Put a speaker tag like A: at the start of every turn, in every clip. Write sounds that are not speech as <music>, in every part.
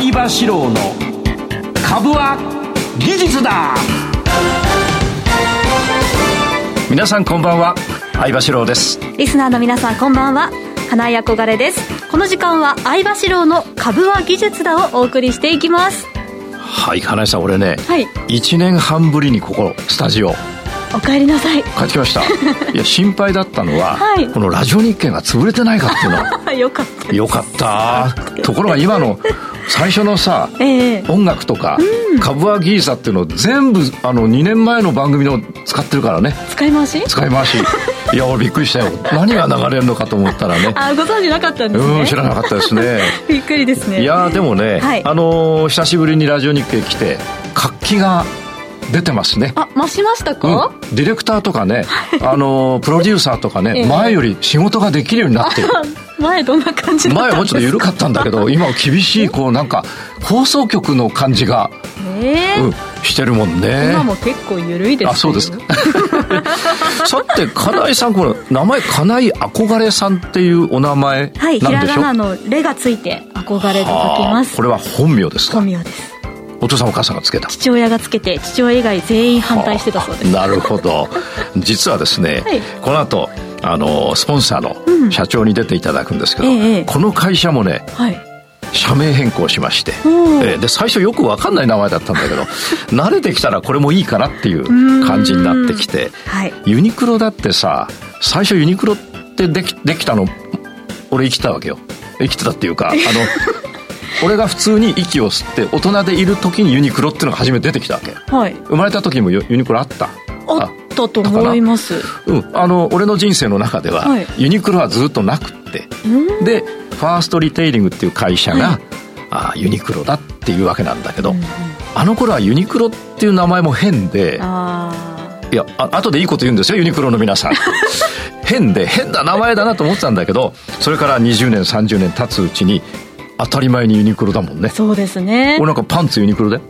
A: 相場志郎の株は技術だ。皆さんこんばんは。相場志郎です。
B: リスナーの皆さんこんばんは。金井憧れです。この時間は相場志郎の株は技術だをお送りしていきます。
A: はい金井さん俺ね、
B: はい、
A: 1年半ぶりにここスタジオ。
B: お帰りなさい。
A: 帰ってきました。<laughs> いや心配だったのは、はい、このラジオ日経が潰れてないかっていうの。<laughs>
B: よかった
A: よかった。ところが今の最初のさ、えー、音楽とか、うん、株はギーサっていうのを全部あの2年前の番組の使ってるからね。
B: 使い回し？
A: 使い回し。<laughs> いや俺びっくりしたよ。何が流れるのかと思ったらね。<laughs>
B: あご存知なかったんですね。
A: うん知らなかったですね。<laughs>
B: びっくりですね。
A: いやでもね、はい、あのー、久しぶりにラジオ日経来て活気が出てますね。
B: あ増しましたか、
A: うん、ディレクターとかねあのプロデューサーとかね、えー、前より仕事ができるようになってる
B: 前どんな感じだ
A: 前はもうちょっと緩かったんだけど <laughs> 今は厳しいこうなんか放送局の感じが、
B: えー、うん、
A: してるもんね。
B: 今も結構緩いです
A: あそうですか。<laughs> さて金井さんこの名前金井憧れさんっていうお名前なんでしょ？はいひ
B: らがなの「レ」がついて憧れと書きます。
A: これは本名ですか？
B: 本名です。
A: お父さんお母さんがつけた。
B: 父親がつけて父親以外全員反対してたそうです。
A: なるほど。実はですね、はい、この後あのスポンサーの社長に出ていただくんですけど、うんえこの会社もね、はい、社名変更しまして、えー、で最初よく分かんない名前だったんだけど <laughs> 慣れてきたらこれもいいかなっていう感じになってきて、はい、ユニクロだってさ最初ユニクロってできできたの俺生きたわけよ。生きてたっていうか <laughs> あの俺が普通に息を吸って大人でいる時にユニクロっていうのが初めて出てきたわけ、はい、生まれた時にもユニクロあった。
B: あったと思います。
A: うんあの俺の人生の中では、はい、ユニクロはずっとなくって。でファーストリテイリングっていう会社が、はい、あユニクロだっていうわけなんだけど、うんうん、あの頃はユニクロっていう名前も変でいやあ後でいいこと言うんですよユニクロの皆さん。<laughs> 変で変な名前だなと思ってたんだけどそれから20年30年経つうちに当たり前にユニクロだもんね。
B: そうですね。
A: 俺なんかパンツユニクロで？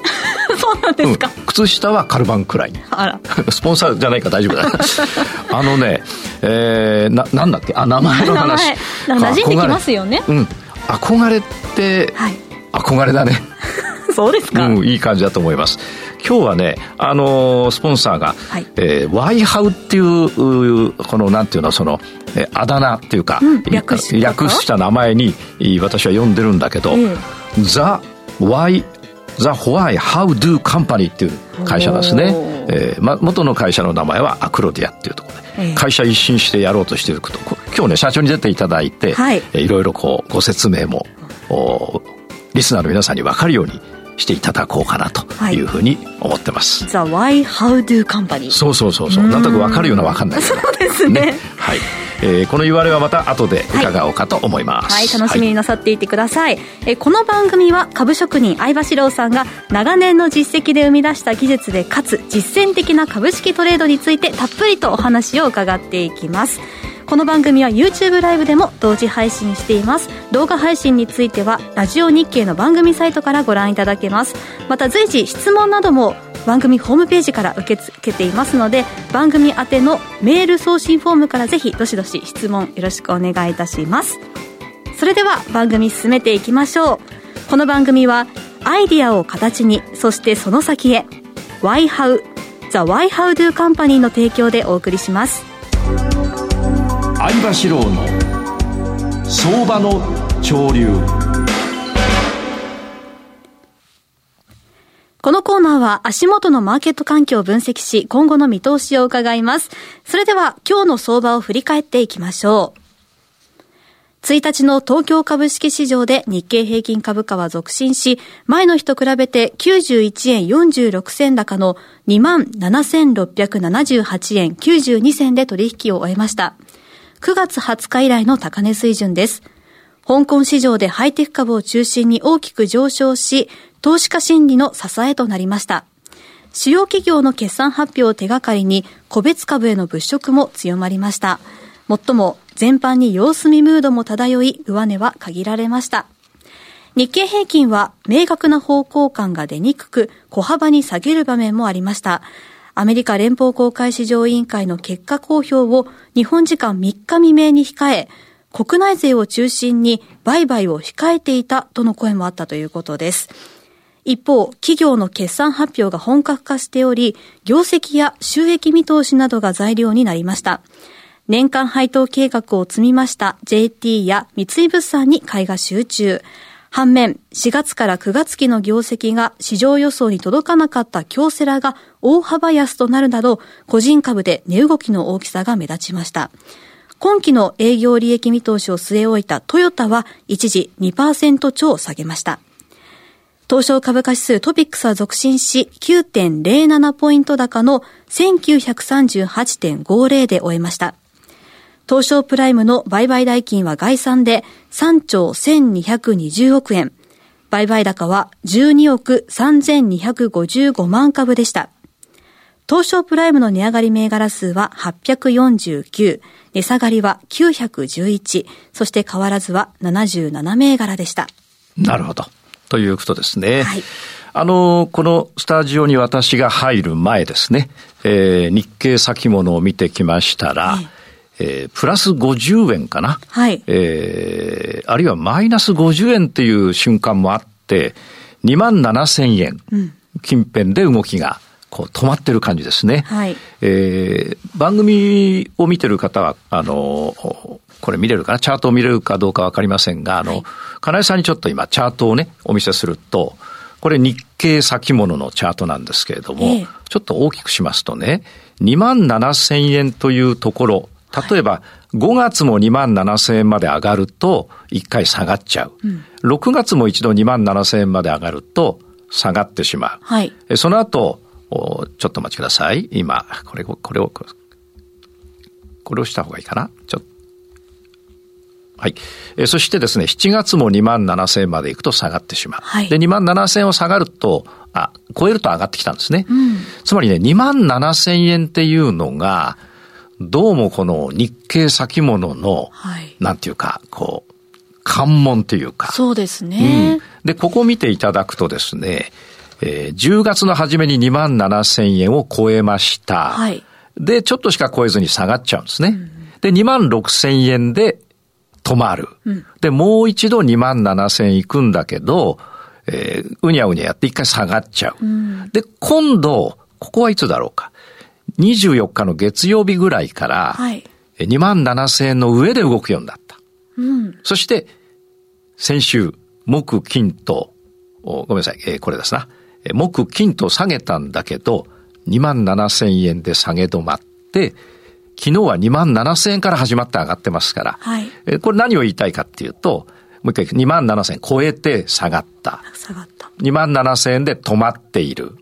B: そうなんですか、
A: うん、靴下はカルバンくらい。
B: あら。<laughs>
A: スポンサーじゃないか大丈夫だ。<laughs> あのねえー、ななんだっけ？あ名前の話。
B: 名前。馴染んできますよね。
A: うん。憧れって、はい、憧れだね。<laughs>
B: そうですか、
A: うん、いい感じだと思います。今日はね、あのー、スポンサーが、はい。えー、ワイハウっていう、この、なんていうの、その、えー、あだ名っていうか、
B: うん、略し
A: 略した名前に、私は呼んでるんだけど、ザ・ワイ、ザ・ホワイ・ハウ・ドゥ・カンパニーっていう会社ですね。えーま、元の会社の名前はアクロディアっていうところで、会社一新してやろうとしていること、今日ね、社長に出ていただいて、はい、いろいろこう、ご説明も、おリスナーの皆さんに分かるようにしていただこうかなというふうに思ってます。
B: The Why How Do Company。
A: そうそうそうそう。なんとなく分かるような分かんない <laughs>
B: そうですね。ね
A: はい。えー、この URL はまた後で伺おうかと思います、
B: はい、はい、楽しみになさっていてください、はい、えこの番組は株職人相場志郎さんが長年の実績で生み出した技術でかつ実践的な株式トレードについてたっぷりとお話を伺っていきます。この番組は YouTube ライブでも同時配信しています。動画配信についてはラジオ日経の番組サイトからご覧いただけます。また随時質問なども番組ホームページから受け付けていますので番組宛てのメール送信フォームからぜひどしどし質問よろしくお願いいたします。それでは番組進めていきましょう。この番組はアイディアを形にそしてその先へ YHOW The YHOW Do Company の提供でお送りします。
A: 相場志郎の相場の潮流。
B: このコーナーは足元のマーケット環境を分析し、今後の見通しを伺います。それでは今日の相場を振り返っていきましょう。1日の東京株式市場で日経平均株価は続伸し、前の日と比べて91円46銭高の27,678円92銭で取引を終えました。9月20日以来の高値水準です。香港市場でハイテク株を中心に大きく上昇し、投資家心理の支えとなりました。主要企業の決算発表を手がかりに、個別株への物色も強まりました。もっとも、全般に様子見ムードも漂い、上値は限られました。日経平均は明確な方向感が出にくく、小幅に下げる場面もありました。アメリカ連邦公開市場委員会の結果公表を日本時間3日未明に控え、国内勢を中心に売買を控えていたとの声もあったということです。一方、企業の決算発表が本格化しており、業績や収益見通しなどが材料になりました。年間配当計画を積みました JT や三井物産に買いが集中。反面、4月から9月期の業績が市場予想に届かなかった京セラが大幅安となるなど、個人株で値動きの大きさが目立ちました。今期の営業利益見通しを据え置いたトヨタは一時2%超下げました。東証株価指数トピックスは続伸し9.07ポイント高の1938.50で終えました。東証プライムの売買代金は概算で3兆1220億円。売買高は12億3255万株でした。東証プライムの値上がり銘柄数は849、値下がりは911、そして変わらずは77銘柄でした。
A: なるほど。ということですね。はい。あの、このスタジオに私が入る前ですね、えー、日経先物を見てきましたら、ええー、プラス50円かな。はい。えー、あるいはマイナス50円っていう瞬間もあって、2万7千円近辺で動きがこう止まってる感じですね。はい。えー、番組を見てる方は、あの、これ見れるかな？チャートを見れるかどうかわかりませんが、あの、はい、金井さんにちょっと今チャートをね、お見せすると、これ日経先物のチャートなんですけれども、えー、ちょっと大きくしますとね、2万7千円というところ、例えば、5月も2万7千円まで上がると、1回下がっちゃう。うん、6月も一度2万7千円まで上がると、下がってしまう。はい。その後、ちょっとお待ちください。今、これを、これを、これをした方がいいかな？ちょっと。はい。えそしてですね、7月も2万7千円まで行くと下がってしまう。はい、で、2万7千円を下がると、あ、超えると上がってきたんですね。うん、つまりね、2万7千円っていうのが、どうもこの日経先物の、はい、なんていうか、こう、関門というか。
B: そうですね、
A: うん。で、ここ見ていただくとですね、えー、10月の初めに2万7千円を超えました。はい。で、ちょっとしか超えずに下がっちゃうんですね。うん、で、2万6千円で止まる。うん、で、もう一度2万7千円行くんだけど、えー、うにゃうにゃやって一回下がっちゃう。うん、で、今度、ここはいつだろうか。24日の月曜日ぐらいから、はい、2万7千円の上で動くようになった。うん、そして、先週、木、金と、ごめんなさい、えー、これですな。木、金と下げたんだけど、2万7千円で下げ止まって、昨日は2万7千円から始まって上がってますから、はい、えこれ何を言いたいかっていうと、もう一回2万7千円超えて下がった。下がった。2万7千円で止まっている。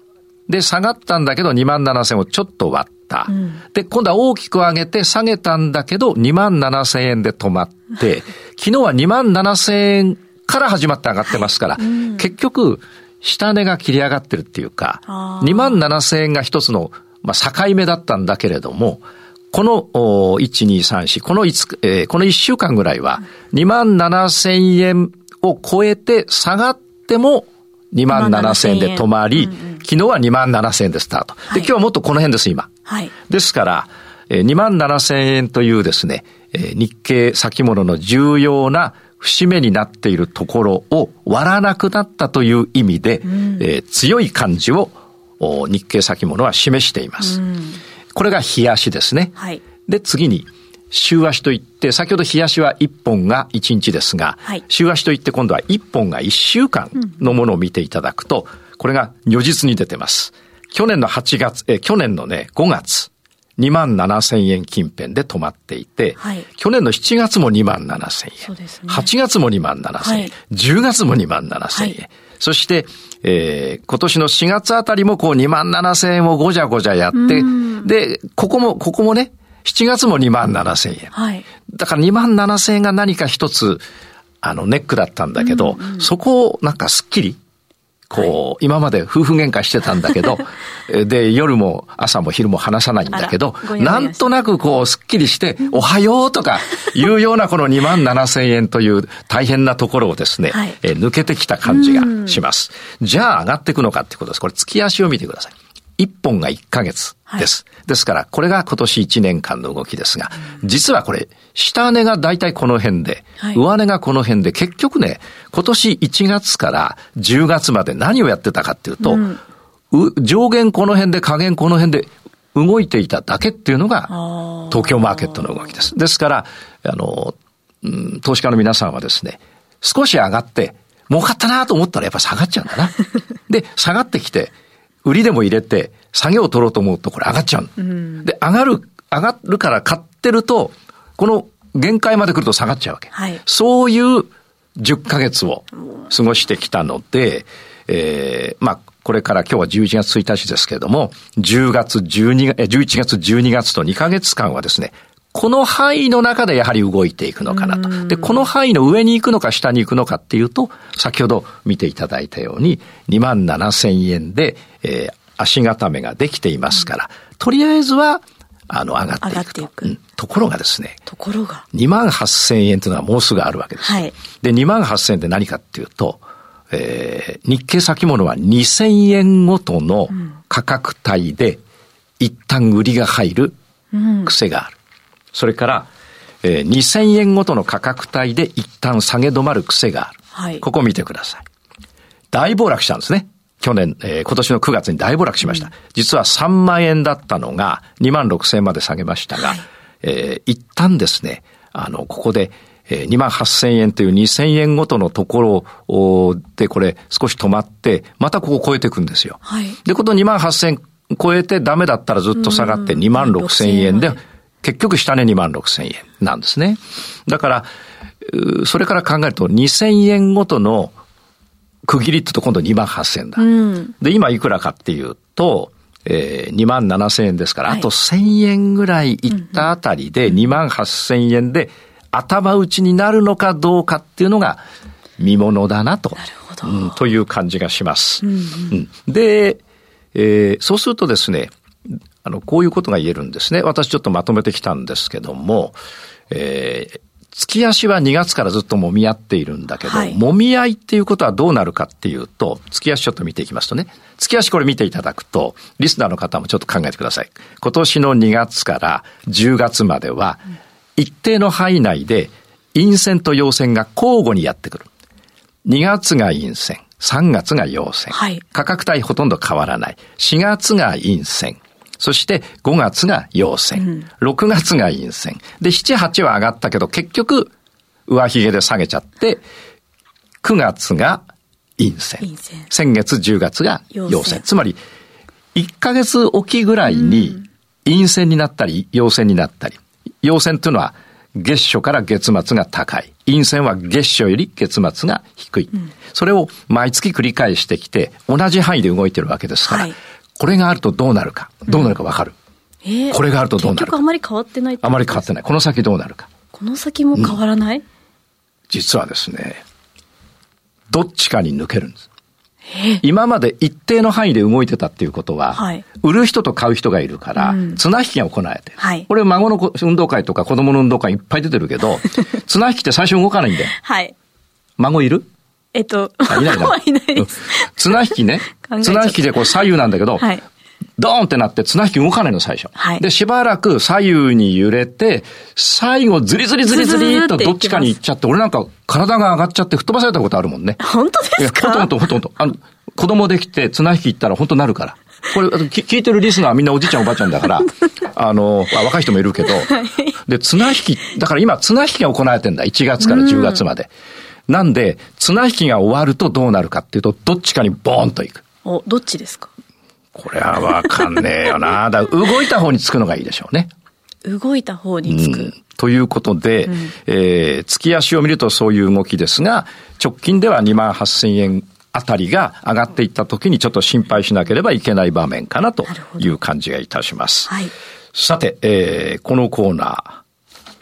A: で、下がったんだけど2万7千をちょっと割った。うん、で、今度は大きく上げて下げたんだけど2万7千円で止まって、<laughs> 昨日は2万7千円から始まって上がってますから、はいうん、結局、下値が切り上がってるっていうか、2万7千円が一つの、まあ、境目だったんだけれども、この、1、2、3、4、この5、えー、この1週間ぐらいは、2万7千円を超えて下がっても、2万7千円で止まり、うんうん、昨日は2万7千円でスタート。で、今日はもっとこの辺です、今。はい。ですから、えー、2万7千円というですね、えー、日経先物の重要な節目になっているところを割らなくなったという意味で、うん、えー、強い感じを日経先物は示しています。うん、これが日足ですね。はい、で、次に、週足といって、先ほど日足は1本が1日ですが、はい、週足といって今度は1本が1週間のものを見ていただくと、これが如実に出てます。去年の8月、え、去年のね、5月、2万7千円近辺で止まっていて、はい、去年の7月も2万7千円、ね、8月も2万7千円、はい、10月も2万7千円、はい、そして、えー、今年の4月あたりもこう2万7千円をごじゃごじゃやって、で、ここも、ここもね、7月も2万7千円。はい、だから2万7千円が何か一つ、あの、ネックだったんだけど、うんうん、そこをなんかすっきりこう、はい、今まで夫婦喧嘩してたんだけど、<laughs> で、夜も朝も昼も話さないんだけど、なんとなくこう、すっきりして、おはようとかいうようなこの2万7千円という大変なところをですね、はい、え抜けてきた感じがします。じゃあ上がっていくのかってことです。これ月足を見てください。1本が1ヶ月です。はい、ですから、これが今年1年間の動きですが、実はこれ、下値が大体この辺で、はい、上値がこの辺で、結局ね、今年1月から10月まで何をやってたかっていうと、うん上限この辺で下限この辺で動いていただけっていうのが東京マーケットの動きです。ですから、あの、うん、投資家の皆さんはですね、少し上がって儲かったなと思ったらやっぱ下がっちゃうんだな。<laughs> で、下がってきて、売りでも入れて、下げを取ろうと思うとこれ上がっちゃう。うん、で、上がる、上がるから買ってると、この限界まで来ると下がっちゃうわけ。はい、そういう10ヶ月を過ごしてきたので、えー、まあ、これから今日は11月1日ですけれども、10月12月、11月12月と2ヶ月間はですね、この範囲の中でやはり動いていくのかなと。で、この範囲の上に行くのか下に行くのかっていうと、先ほど見ていただいたように、2万7千円で、えー、足固めができていますから、とりあえずは、あの、上がっていくと。いくうん、ところがですね。
B: ところが。
A: 2万8千円というのはもうすぐあるわけです。はい。で、2万8千円って何かっていうと、えー、日経先物は2000円ごとの価格帯で一旦売りが入る癖がある。それから、えー、2000円ごとの価格帯で一旦下げ止まる癖がある。はい、ここ見てください。大暴落したんですね。去年、えー、今年の9月に大暴落しました。うん、実は3万円だったのが2万6千円まで下げましたが、はい、えー、一旦ですね、あの、ここで、えー、2万8000円という2000円ごとのところでこれ少し止まって、またここ超えていくんですよ。はい。で、この2万8000超えてダメだったらずっと下がって2万6000円で、結局下値2万6000円なんですね。だから、それから考えると2000円ごとの区切りってと今度2万8000円だ。うん、で、今いくらかっていうと、えー、2万7000円ですから、はい、あと1000円ぐらいいったあたりで2万8000円で頭打ちになるのかどうかっていうのが見ものだなと。なるほど。うん、という感じがします。うん、うん、で、えー、そうするとですね、あの、こういうことが言えるんですね。私ちょっとまとめてきたんですけども、えー、月足は2月からずっと揉み合っているんだけど、はい、揉み合いっていうことはどうなるかっていうと、月足ちょっと見ていきますとね、月足これ見ていただくと、リスナーの方もちょっと考えてください。今年の2月から10月までは、うん一定の範囲内で陰線と陽線が交互にやってくる。2月が陰線、3月が陽線。はい、価格帯ほとんど変わらない。4月が陰線。そして5月が陽線。うん、6月が陰線。で、7、8は上がったけど結局上髭で下げちゃって、9月が陰線。陰線先月10月が陽線。つまり、1ヶ月おきぐらいに陰線になったり陽線になったり。陽線というのは月初から月末が高い。陰線は月初より月末が低い。うん、それを毎月繰り返してきて、同じ範囲で動いてるわけですから、はい、これがあるとどうなるか、どうなるかわかる？うん、えー、これがあるとどうなるか。
B: あまり変わってない
A: あまり変わってない。この先どうなるか。
B: この先も変わらない、うん、
A: 実はですね、どっちかに抜けるんです。今まで一定の範囲で動いてたっていうことは、はい、売る人と買う人がいるから、うん、綱引きが行われてる。はい、これ孫の運動会とか子供の運動会いっぱい出てるけど、綱引きって最初動かないんだよ。はい。孫いる？
B: えっと、いないな。<laughs> いないです。
A: 綱引きね。綱引きでこう左右なんだけど、はい、ドーンってなって綱引き動かないの最初。はい、で、しばらく左右に揺れて、最後ズリズリズリズリっとどっちかに行っちゃって、俺なんか体が上がっちゃって吹っ飛ばされたことあるもんね。
B: 本当ですか？
A: ほんとほんとほんと。あの、子供できて綱引き行ったら本当なるから。<laughs> これ、聞いてるリスナーはみんなおじいちゃんおばあちゃんだから、<laughs> あの、若い人もいるけど、で、綱引き、だから今綱引きが行われてんだ。1月から10月まで。なんで、綱引きが終わるとどうなるかっていうと、どっちかにボーンといく。
B: お、どっちですか？
A: これはわかんねえよな。<laughs> だ動いた方につくのがいいでしょうね。
B: 動いた方につく。うん、
A: ということで、うん、えー、月足を見るとそういう動きですが、直近では2万8000円あたりが上がっていった時にちょっと心配しなければいけない場面かなという感じがいたします。はい、さて、えー、このコーナ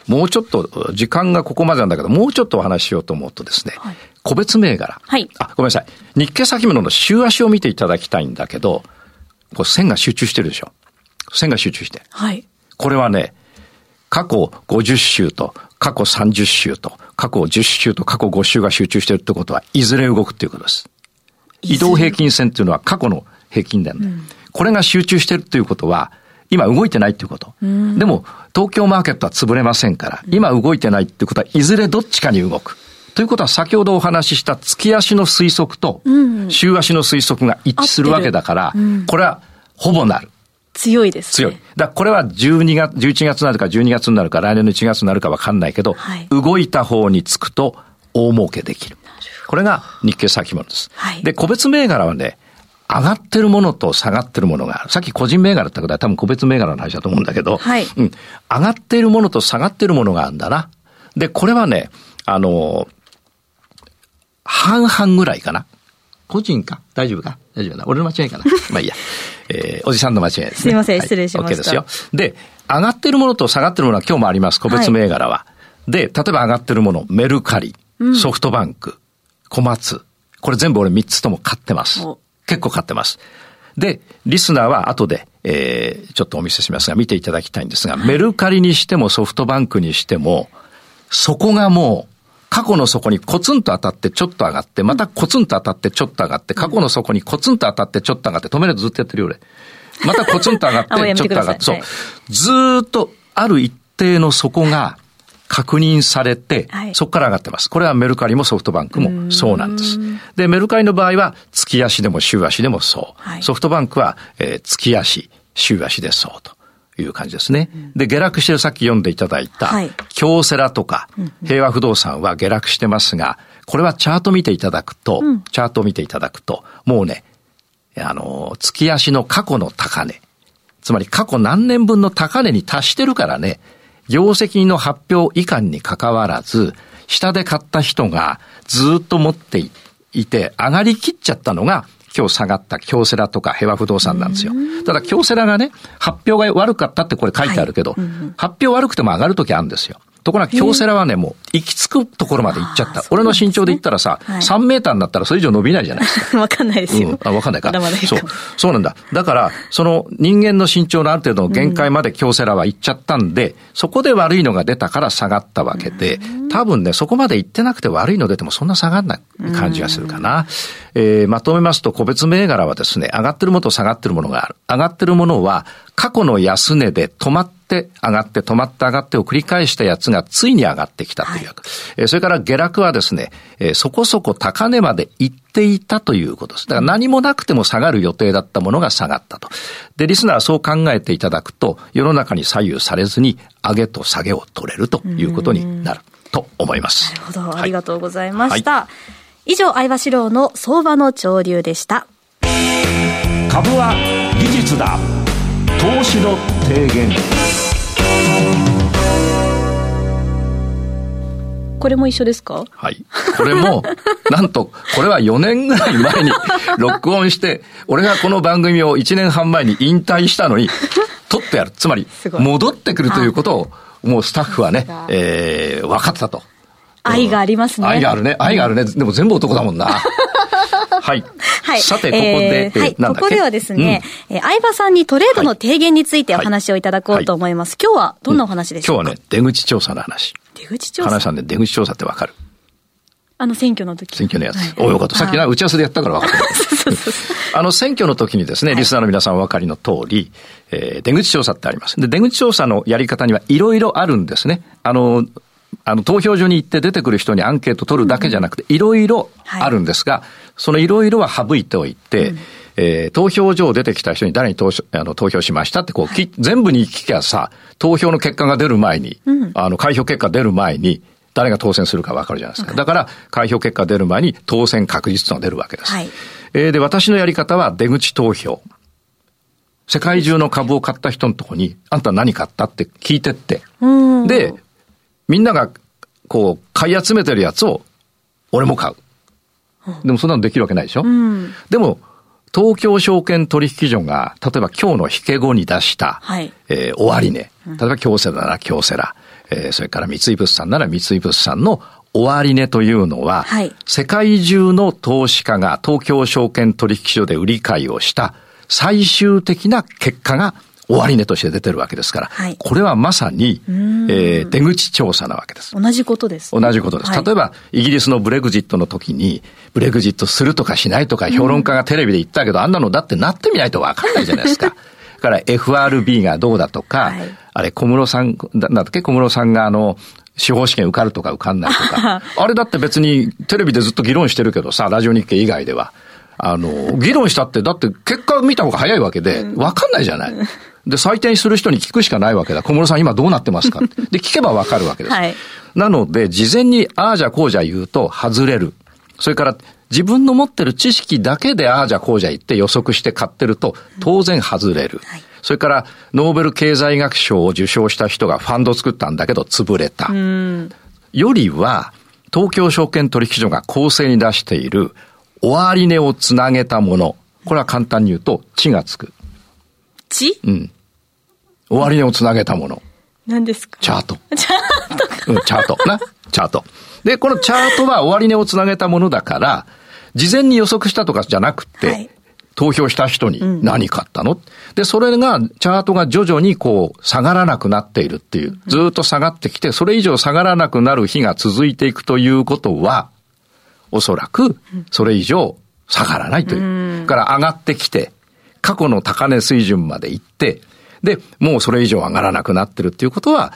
A: ー、もうちょっと、時間がここまでなんだけど、もうちょっとお話ししようと思うとですね、はい、個別銘柄。はい。あ、ごめんなさい。日経先物の週足を見ていただきたいんだけど、こう線が集中してるでしょ。線が集中して。はい。これはね、過去50週と過去30週と過去10週と過去5週が集中してるってことは、いずれ動くっていうことです。移動平均線っていうのは過去の平均だよね。うん、これが集中してるっていうことは、今動いてないっていうこと。でも、東京マーケットは潰れませんから、今動いてないっていうことは、いずれどっちかに動く。ということは、先ほどお話しした月足の推測と、週足の推測が一致するわけだから、これはほぼなる。
B: 強いです、
A: ね、強い。だこれは12月、11月になるか12月になるか来年の1月になるかわかんないけど、はい、動いた方につくと大儲けできる。これが日経先物です。はい、で、個別銘柄はね、上がってるものと下がってるものがある。さっき個人銘柄ってことは多分個別銘柄の話だと思うんだけど、はい、うん。上がっているものと下がってるものがあるんだな。で、これはね、あの、半々ぐらいかな。個人か？大丈夫か？大丈夫だ。俺の間違いかな？<laughs> まあいいや。えー、おじさんの間違いですね。
B: すいません、失礼しました。OK
A: ですよ。で、上がってるものと下がってるものは今日もあります。個別銘柄は。はい、で、例えば上がってるもの、メルカリ、ソフトバンク、小松。これ全部俺3つとも買ってます。結構買ってます。で、リスナーは後で、えー、ちょっとお見せしますが、見ていただきたいんですが、はい、メルカリにしてもソフトバンクにしても、そこがもう、過去の底にコツンと当たってちょっと上がって、またコツンと当たってちょっと上がって、過去の底にコツンと当たってちょっと上がって、止めるとずっとやってるよ俺。<laughs> またコツンと上がって、ちょっと上がって、そう。ずっとある一定の底が、確認されて、はい、そこから上がってます。これはメルカリもソフトバンクもそうなんです。で、メルカリの場合は月足でも週足でもそう。はい、ソフトバンクは、えー、月足、週足でそうと。いう感じですね。で、下落してるさっき読んでいただいた、京セラとか、平和不動産は下落してますが、これはチャート見ていただくと、うん、チャートを見ていただくと、もうね、あの、月足の過去の高値、つまり過去何年分の高値に達してるからね、業績の発表以下に関わらず、下で買った人がずっと持っていて、上がりきっちゃったのが、今日下がった京セラとか平和不動産なんですよ。ただ京セラがね、発表が悪かったってこれ書いてあるけど、はい発表悪くても上がるときあるんですよ。ところが京セラはね、もう行き着くところまで行っちゃった。俺の身長で言ったらさ、はい、3メーターになったらそれ以上伸びないじゃないですか。<laughs>
B: わかんないですよ。うん、あ、
A: わかんないか。まだまだそう。そうなんだ。だから、その人間の身長のある程度の限界まで京セラは行っちゃったんで、うん、そこで悪いのが出たから下がったわけで、多分ね、そこまで行ってなくて悪いの出てもそんな下がんない感じがするかな。えー、まとめますと、個別銘柄はですね、上がってるものと下がってるものがある。上がってるものは、過去の安値で止まって上がって止まって上がってを繰り返したやつがついに上がってきたという、はい、それから下落はですね、そこそこ高値まで行っていたということです。だから何もなくても下がる予定だったものが下がったと。で、リスナーはそう考えていただくと、世の中に左右されずに上げと下げを取れるということになると思います。
B: なるほど。ありがとうございました。はい、以上、相場志郎の相場の潮流でした。
A: 株は技術だ。投資の提言
B: これも一緒ですか？
A: はい。これも、<laughs> なんと、これは4年ぐらい前に <laughs> 録音して、俺がこの番組を1年半前に引退したのに、取ってやる。つまり、戻ってくるということを、もうスタッフはね、えー、分かったと。
B: 愛がありますね。
A: 愛があるね。愛があるね。でも全部男だもんな。はい。はい。さて、ここで、
B: えー、はい。ここではですね、うん、えー、相葉さんにトレードの提言についてお話をいただこうと思います。はい、今日はどんなお話でしょう
A: か、うん、今日はね、出口調査の話。
B: 出口調査？
A: 話さんで出口調査ってわかる？
B: あの選挙の時。
A: 選挙のやつ。はい、およかった。さっきな、打ち合わせでやったから分かった。あの選挙の時にですね、リスナーの皆さんお分かりの通り、えー、出口調査ってあります。で、出口調査のやり方にはいろいろあるんですね。あの、あの、投票所に行って出てくる人にアンケート取るだけじゃなくて、いろいろあるんですが、そのいろいろは省いておいて、うん、えー、投票所を出てきた人に誰に投あの投票しましたってこう、はい、全部に聞きゃさ、投票の結果が出る前に、うん、あの、開票結果出る前に、誰が当選するか分かるじゃないですか。だから、開票結果出る前に当選確実とが出るわけです。はい、えー、で、私のやり方は出口投票。世界中の株を買った人のとこに、あんた何買ったって聞いてって。で、みんなが、こう、買い集めてるやつを、俺も買う。でもそんなのできるわけないでしょ、うん、でも、東京証券取引所が、例えば今日の引け後に出した、はい、えー、終値、例えば京セラなら京セラ、えー、それから三井物産なら三井物産の終値というのは、はい、世界中の投資家が東京証券取引所で売り買いをした最終的な結果が終値として出てるわけですから、はい、これはまさに、えー、出口調査なわけです。
B: 同じことです、
A: ね、同じことです。例えば、イギリスのブレグジットの時に、ブレグジットするとかしないとか評論家がテレビで言ったけど、あんなのだってなってみないとわかんないじゃないですか。から FRB がどうだとか、はい、あれ小室さん、なんだっけ小室さんがあの、司法試験受かるとか受かんないとか。<laughs> あれだって別にテレビでずっと議論してるけどさ、ラジオ日経以外では。あの、議論したって、だって結果見た方が早いわけで、わかんないじゃない。で、採点する人に聞くしかないわけだ。小室さん今どうなってますか <laughs> で、聞けばわかるわけです。はい、なので、事前にああじゃこうじゃ言うと外れる。それから自分の持ってる知識だけでああじゃこうじゃ言って予測して買ってると当然外れる。はいそれからノーベル経済学賞を受賞した人がファンド作ったんだけど潰れた。よりは東京証券取引所が公正に出している終値をつなげたもの。これは簡単に言うと、地がつく。
B: 地？
A: うん。終値をつなげたもの。
B: 何ですか？
A: チャート。<laughs>
B: チャー
A: トうん、チャート。な？チャート。で、このチャートは終値をつなげたものだから、事前に予測したとかじゃなくて、はい、投票した人に何買ったの、うん、で、それが、チャートが徐々にこう、下がらなくなっているっていう、ずっと下がってきて、それ以上下がらなくなる日が続いていくということは、おそらく、それ以上下がらないという。うん、から上がってきて、過去の高値水準まで行って、で、もうそれ以上上がらなくなってるっていうことは、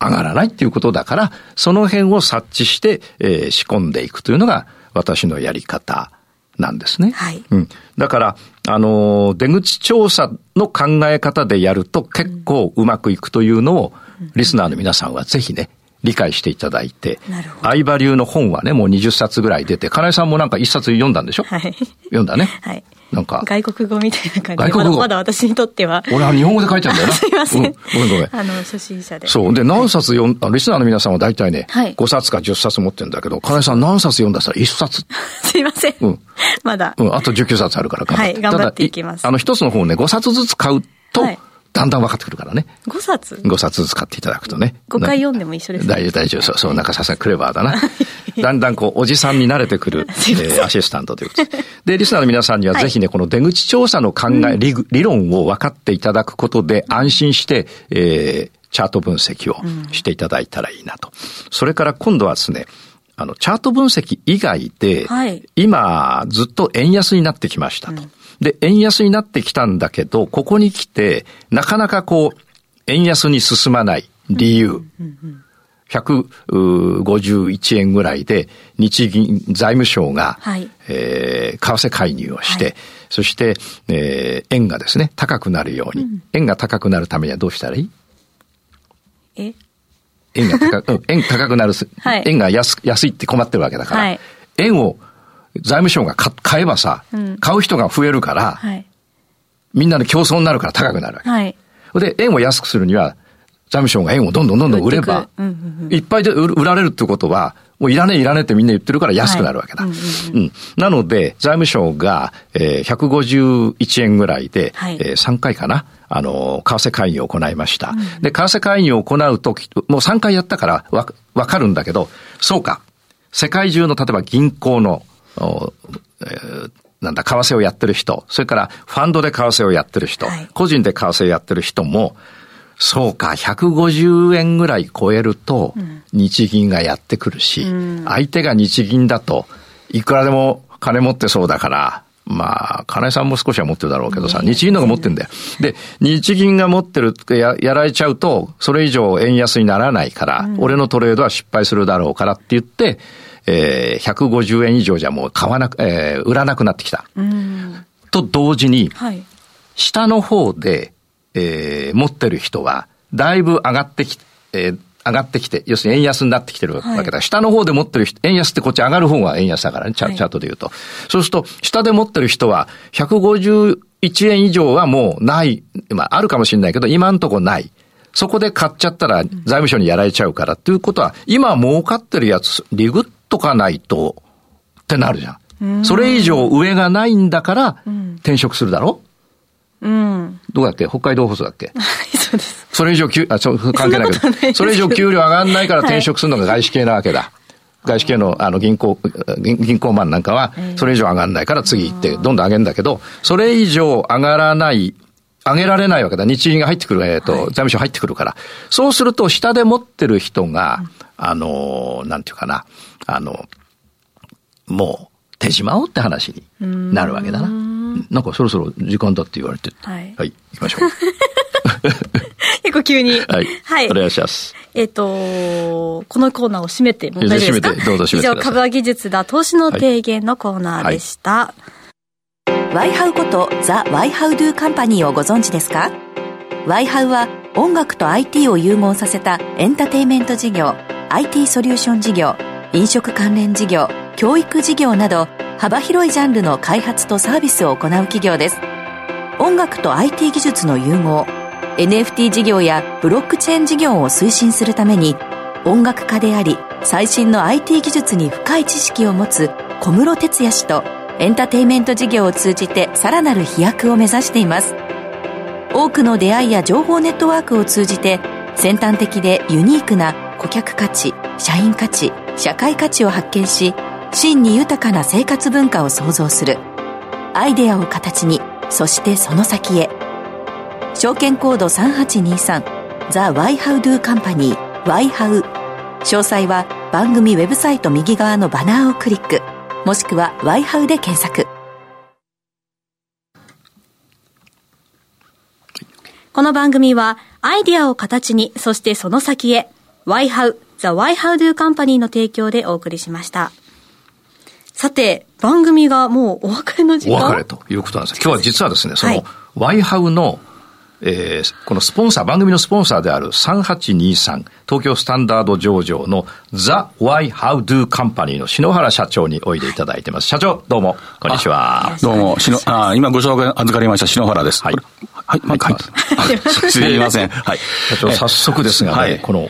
A: 上がらないっていうことだから、その辺を察知して、えー、仕込んでいくというのが私のやり方なんですね。はい。うん。だから、あの、出口調査の考え方でやると結構うまくいくというのを、リスナーの皆さんはぜひね、理解していただいて、相場流の本はね、もう20冊ぐらい出て、金井さんもなんか1冊読んだんでしょ？はい。読んだね。はい。
B: なんか。外国語みたいな感じ外国語まだ私にとっては。
A: 俺は日本語で書いてあるんだよな。<laughs>
B: すいません。うん、
A: ごめんごめん。
B: あの、初心者で。
A: そう。で、何冊読ん、リスナーの皆さんは大体ね、はい、5冊か10冊持ってるんだけど、金井さん何冊読んだら1冊。<laughs>
B: すいません。うん。まだ。
A: うん、あと19冊あるから
B: 頑張って。はい、頑張っていきます。
A: あの、一つの本ね、5冊ずつ買うと、はいだんだん分かってくるからね。
B: 5冊
A: ?5 冊ずつ買っていただくとね。
B: 5回読んでも一緒です
A: 大丈夫、大丈夫。そう、そう、なんかさすがクレバーだな。だんだんこう、おじさんに慣れてくる、<laughs> えー、アシスタントということで。で、リスナーの皆さんにはぜひね、はい、この出口調査の考え、理理論を分かっていただくことで安心して、えー、チャート分析をしていただいたらいいなと。それから今度はですね、あの、チャート分析以外で、はい、今、ずっと円安になってきましたと。うんで、円安になってきたんだけど、ここに来て、なかなかこう、円安に進まない理由。151円ぐらいで日銀財務省が、はい、えー、為替介入をして、はい、そして、えー、円がですね、高くなるように、うん、円が高くなるためにはどうしたらいい？
B: え？
A: 円が高く、うん、円高くなる、はい、円が安安いって困ってるわけだから、円を財務省が買えばさ、うん、買う人が増えるから、はい、みんなで競争になるから高くなるわけ。はい、で、円を安くするには、財務省が円をどんどんどんどん売れば、いっぱいで売られるってことは、もういらねえいらねえってみんな言ってるから安くなるわけだ。はい、うん、なので、財務省が、えー、151円ぐらいで、はい、えー、3回かな。あの、為替介入を行いました。うん、で、為替介入を行うとき、もう3回やったからわ、わかるんだけど、そうか。世界中の例えば銀行のえー、なんだ、為替をやってる人、それからファンドで為替をやってる人、はい、個人で為替をやってる人も、そうか、150円ぐらい超えると、日銀がやってくるし、うん、相手が日銀だと、いくらでも金持ってそうだから、まあ、金井さんも少しは持ってるだろうけどさ、日銀のが持ってんだよ。で、日銀が持ってるや、やられちゃうと、それ以上円安にならないから、うん、俺のトレードは失敗するだろうからって言って、えー、150円以上じゃもう買わなく、えー、売らなくなってきた。と同時に、はい、下の方で、えー、持ってる人は、だいぶ上がってき、えー、上がってきて、要するに円安になってきてるわけだ。はい、下の方で持ってる人、円安ってこっち上がる方が円安だからね、チャ,、ートで言うと。そうすると、下で持ってる人は、151円以上はもうない、まああるかもしれないけど、今んとこない。そこで買っちゃったら財務省にやられちゃうからっていうことは、今儲かってるやつ、リグっとかないと、ってなるじゃん。それ以上上がないんだから、転職するだろ？うん。どうだっけ北海道放送だっけ？<laughs> そうです。それ以上給、あ、そう、関係ないけど、それ以上給料上がんないから転職するのが外資系なわけだ。外資系のあの銀行、銀行マンなんかは、それ以上上がんないから次行ってどんどん上げるんだけど、それ以上上がらない、上げられないわけだ。日銀が入ってくる、えっ、ー、と、はい、財務省入ってくるから。そうすると、下で持ってる人が、あの、なんていうかな、あの、もう、手締まおうって話になるわけだな。なんかそろそろ時間だって言われて。はい。はい、行きましょう。<laughs>
B: 結構急に。
A: はい。はい。お願いします。
B: えっ、ー、と、このコーナーを締めても大丈夫ですか
A: どうぞ締めて
B: 以上、株は技術だ、投資の提言のコーナーでした。
C: ワイハウことザ・ワイハウドゥカンパニーをご存知ですか？ワイハウは音楽と IT を融合させたエンターテイメント事業、IT ソリューション事業、飲食関連事業、教育事業など幅広いジャンルの開発とサービスを行う企業です。音楽と IT 技術の融合 NFT 事業やブロックチェーン事業を推進するために音楽家であり最新の IT 技術に深い知識を持つ小室哲哉氏とエンターテインメント事業を通じてさらなる飛躍を目指しています。多くの出会いや情報ネットワークを通じて先端的でユニークな顧客価値社員価値社会価値を発見し真に豊かな生活文化を創造する。アイデアを形にそしてその先へ。証券コード3823ザ・ワイハウドゥカンパニーワイハウ。詳細は番組ウェブサイト右側のバナーをクリックもしくはワイハウで検索。
B: この番組はアイデアを形にそしてその先へ。ワイハウザ・ワイハウドゥカンパニーの提供でお送りしました。さて、番組がもうお別れの時間？
A: お別れということなんです。今日は実はですね、その、ワイハウの、えー、このスポンサー、番組のスポンサーである3823東京スタンダード上場のザ・ワイハウドゥカンパニーの篠原社長においでいただいてます。社長、どうも、こんにちは。
D: どうも、しの、あ今ご紹介預かりました篠原です。はい。はい、はい、はい。<laughs> すいません。はい。
A: 社長、早速ですがね、はい、この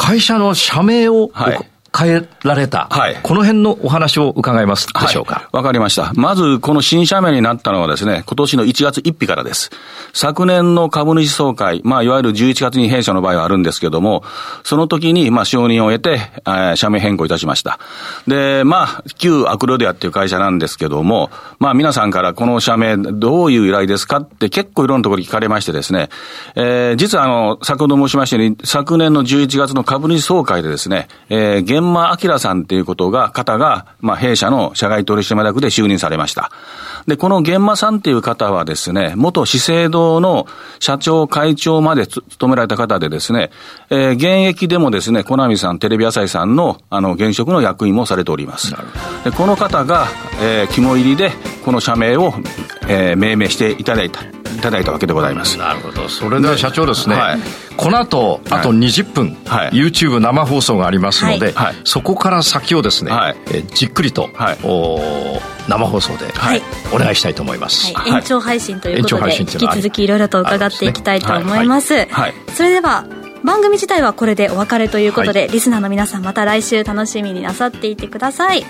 A: 会社の社名を、はい。変えられた、はい、この辺のお話を伺いますでしょうか。
D: わ、はい、かりました。まず、この新社名になったのはですね、今年の1月1日からです。昨年の株主総会、まあ、いわゆる11月に弊社の場合はあるんですけども、その時に、まあ、承認を得て、えー、社名変更いたしました。で、まあ、旧アクロデアっていう会社なんですけども、まあ、皆さんからこの社名、どういう依頼ですかって結構いろんなところ聞かれましてですね、えー、実はあの、先ほど申しましたように、昨年の11月の株主総会でですね、えー、天満明さんっていうことが、方が、まあ、弊社の社外取締役で就任されました。で、この現間さんっていう方はですね、元資生堂の社長会長まで務められた方でですね、えー、現役でもですね、コナミさん、テレビ朝日さんの、あの、現職の役員もされております。で、この方が、えー、肝入りで、この社名を、えー、命名していただいた。いただいたわけでございます。
A: なるほど。それでは社長ですね、はい、この後あと20分、はい、YouTube 生放送がありますので、はい、そこから先をですね、はい、えじっくりと、はい、お生放送で、はい、お願いしたいと思います、
B: はい、延長配信ということで、引き続きいろいろと伺っていきたいと思います、ね、はい。それでは番組自体はこれでお別れということで、リスナーの皆さんまた来週楽しみになさっていてください。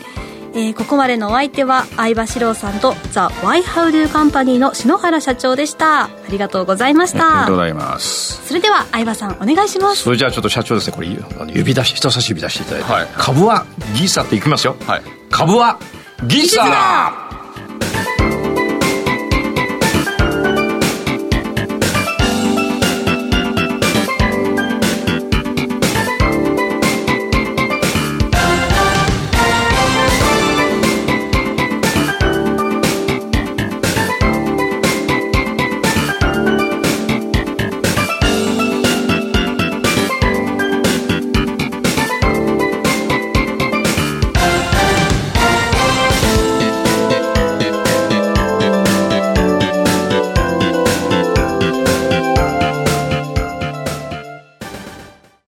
B: えー、ここまでのお相手は相葉史郎さんとザ・ワイハウドゥカンパニーの篠原社長でした。ありがとうございました。
D: ありがとうございます。
B: それでは相葉さんお願いします。
A: それじゃあちょっと社長ですね。これ指出し人差し指出していただいて、はい、株はギーサっていきますよ、はい、株はギーサ